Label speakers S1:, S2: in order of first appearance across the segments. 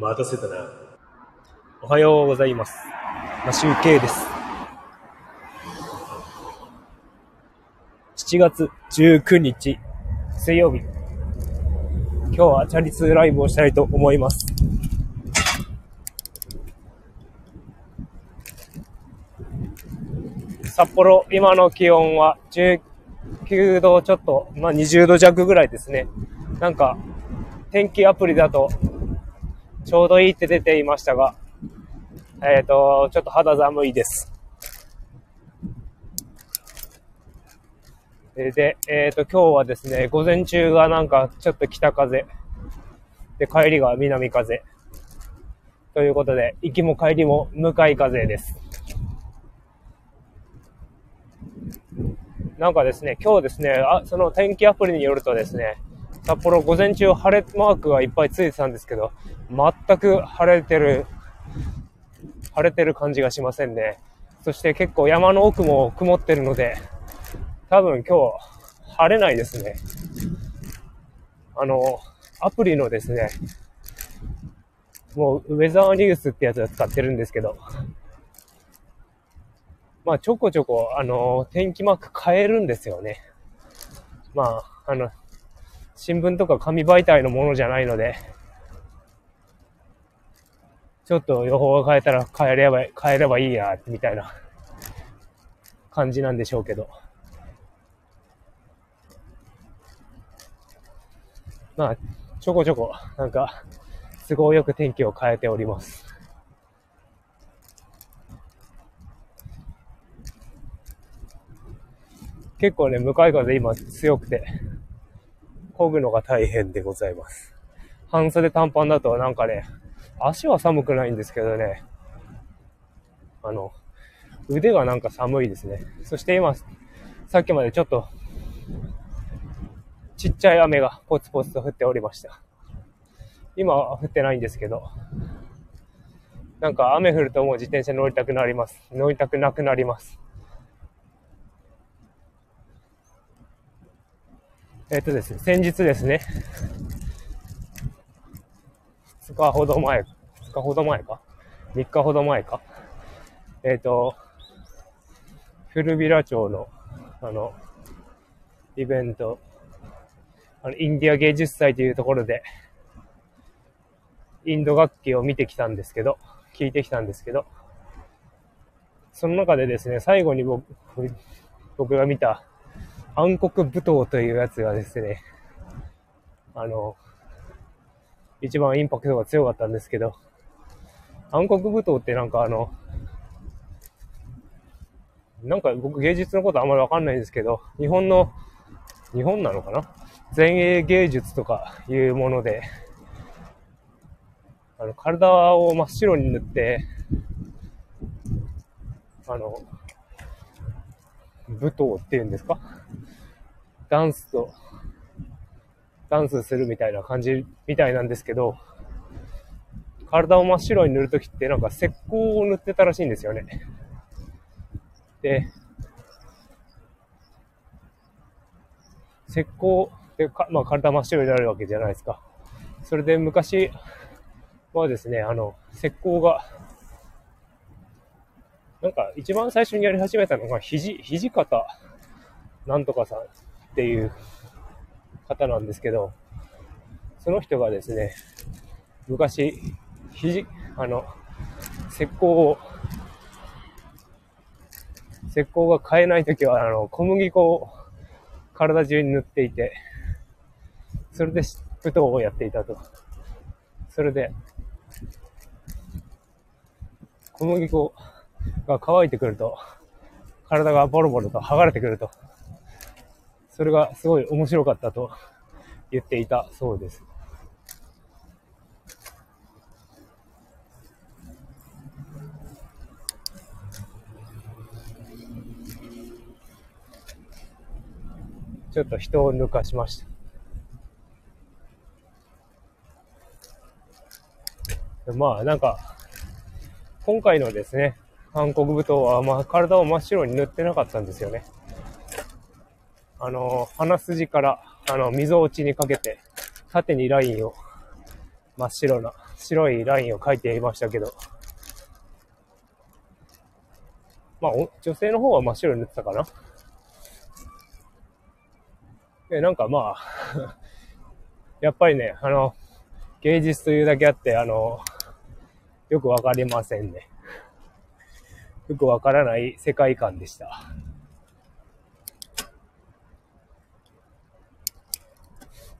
S1: 待たせたな。おはようございます。マシュウケイです。7月19日、水曜日。今日はチャリ通ライブをしたいと思います。札幌、今の気温は19度ちょっと、まあ20度弱ぐらいですね。なんか、天気アプリだと、ちょうどいいって出ていましたが、えっ、と、ちょっと肌寒いです。で、えっ、と、今日はですね、午前中がなんかちょっと北風。で、帰りが南風。ということで、行きも帰りも向かい風です。なんかですね、今日ですね、あ、その天気アプリによるとですね、札幌午前中晴れマークがいっぱいついてたんですけど、全く晴れてる、晴れてる感じがしませんね。そして結構山の奥も曇ってるので、多分今日晴れないですね。あの、アプリのですね、もうウェザーニュースってやつを使ってるんですけど、まあちょこちょこ、あの、天気マーク変えるんですよね。まあ、あの、新聞とか紙媒体のものじゃないので、ちょっと予報が変えたら変えれば、変えればいいや、みたいな感じなんでしょうけど。まあ、ちょこちょこ、なんか、都合よく天気を変えております。結構ね、向かい風今強くて、漕ぐのが大変でございます。半袖短パンだとなんかね、足は寒くないんですけどね、あの、腕がなんか寒いですね。そして今、さっきまでちょっと、ちっちゃい雨がポツポツと降っておりました。今は降ってないんですけど、なんか雨降るともう自転車乗りたくなります。乗りたくなくなります。えっとですね、先日ですね、2日ほど前、2日ほど前か ?3 日ほど前か？えっ、と、古ビラ町の、あの、イベント、あの、インディア芸術祭というところで、インド楽器を見てきたんですけど、聞いてきたんですけど、その中でですね、最後に僕僕が見た暗黒舞踏というやつがですね、あの、一番インパクトが強かったんですけど、暗黒舞踏ってなんかあの、なんか僕芸術のことあんまりわかんないんですけど、日本の、日本なのかな？前衛芸術とかいうもので、あの、体を真っ白に塗って、あの、舞踏っていうんですか？ダンスと、ダンスするみたいな感じみたいなんですけど、体を真っ白に塗るときってなんか石膏を塗ってたらしいんですよね。で、石膏でか、まあ体真っ白になるわけじゃないですか。それで昔はですね、あの、石膏が、なんか一番最初にやり始めたのが、肘、肘方なんとかさんっていう方なんですけど、その人がですね、昔、肘、あの、石膏を、石膏が買えないときは、あの、小麦粉を体中に塗っていて、それで舞踏をやっていたと。それで、小麦粉が乾いてくると、体がボロボロと剥がれてくると。それがすごい面白かったと言っていたそうです。ちょっと人を抜かしました。まあなんか、今回のですね、韓国舞踏は、まあ体を真っ白に塗ってなかったんですよね。あの、鼻筋から、あの、溝落ちにかけて、縦にラインを真っ白な、白いラインを描いていましたけど、まあ、女性の方は真っ白に塗ってたかな。え、なんかまあ やっぱりね、あの、芸術というだけあって、あの、よくわかりませんね。よくわからない世界観でした。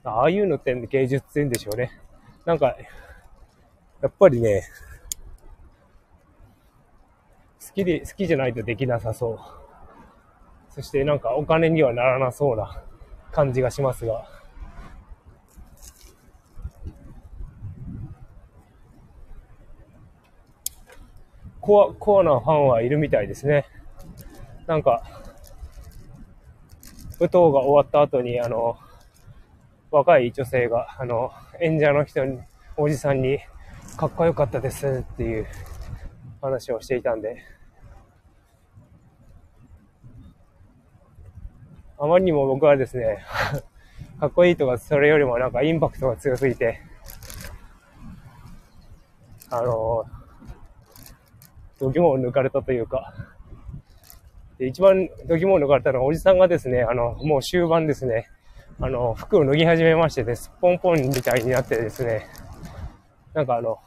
S1: ああいうのって芸術って言うんでしょうね。なんか、やっぱりね、好きで、好きじゃないとできなさそう。そしてなんかお金にはならなそうな感じがしますが。コア、コアなファンはいるみたいですね。なんか、舞踏が終わった後に、あの、若い女性が、あの、演者の人に、おじさんに、かっこよかったですっていう話をしていたんで、あまりにも僕はですね、かっこいいとか、それよりもなんかインパクトが強すぎて、あの、度肝を抜かれたというか、で一番度肝を抜かれたのはおじさんがですね、あの、もう終盤ですね、あの、服を脱ぎ始めましてです、ポンポンみたいになってですね、なんかあの、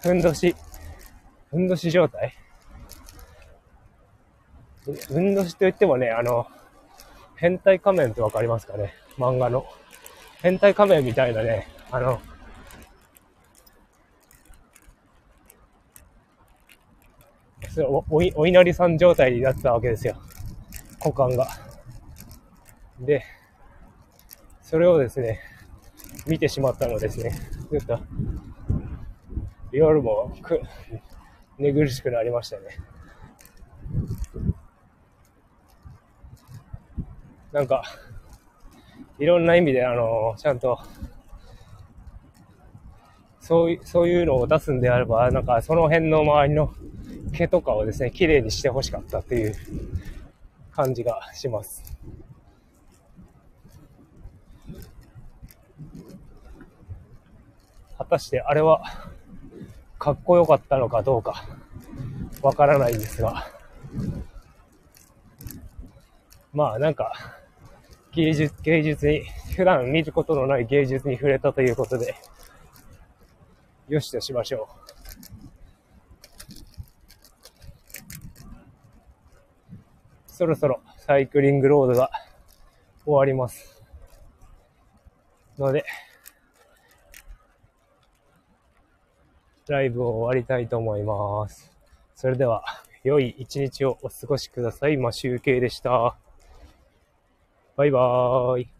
S1: ふんどし、ふんどし状態。ふんどしと言ってもね、あの、変態仮面ってわかりますかね？漫画の。変態仮面みたいなね、あの、おおお稲荷さん状態になってたわけですよ。股間が。で、それをですね、見てしまったのですね。ちょっと、夜もく、寝苦しくなりましたね。なんか、いろんな意味で、あの、ちゃんと、そういう、そういうのを出すんであれば、なんかその辺の周りの毛とかをですね、綺麗にしてほしかったっていう感じがします。果たしてあれはかっこよかったのかどうかわからないんですが、まあなんか芸術、芸術に、普段見ることのない芸術に触れたということで、よしとしましょう。そろそろサイクリングロードが終わります。ので、ライブを終わりたいと思います。それでは、良い一日をお過ごしください。まあ、集計でした。バイバーイ。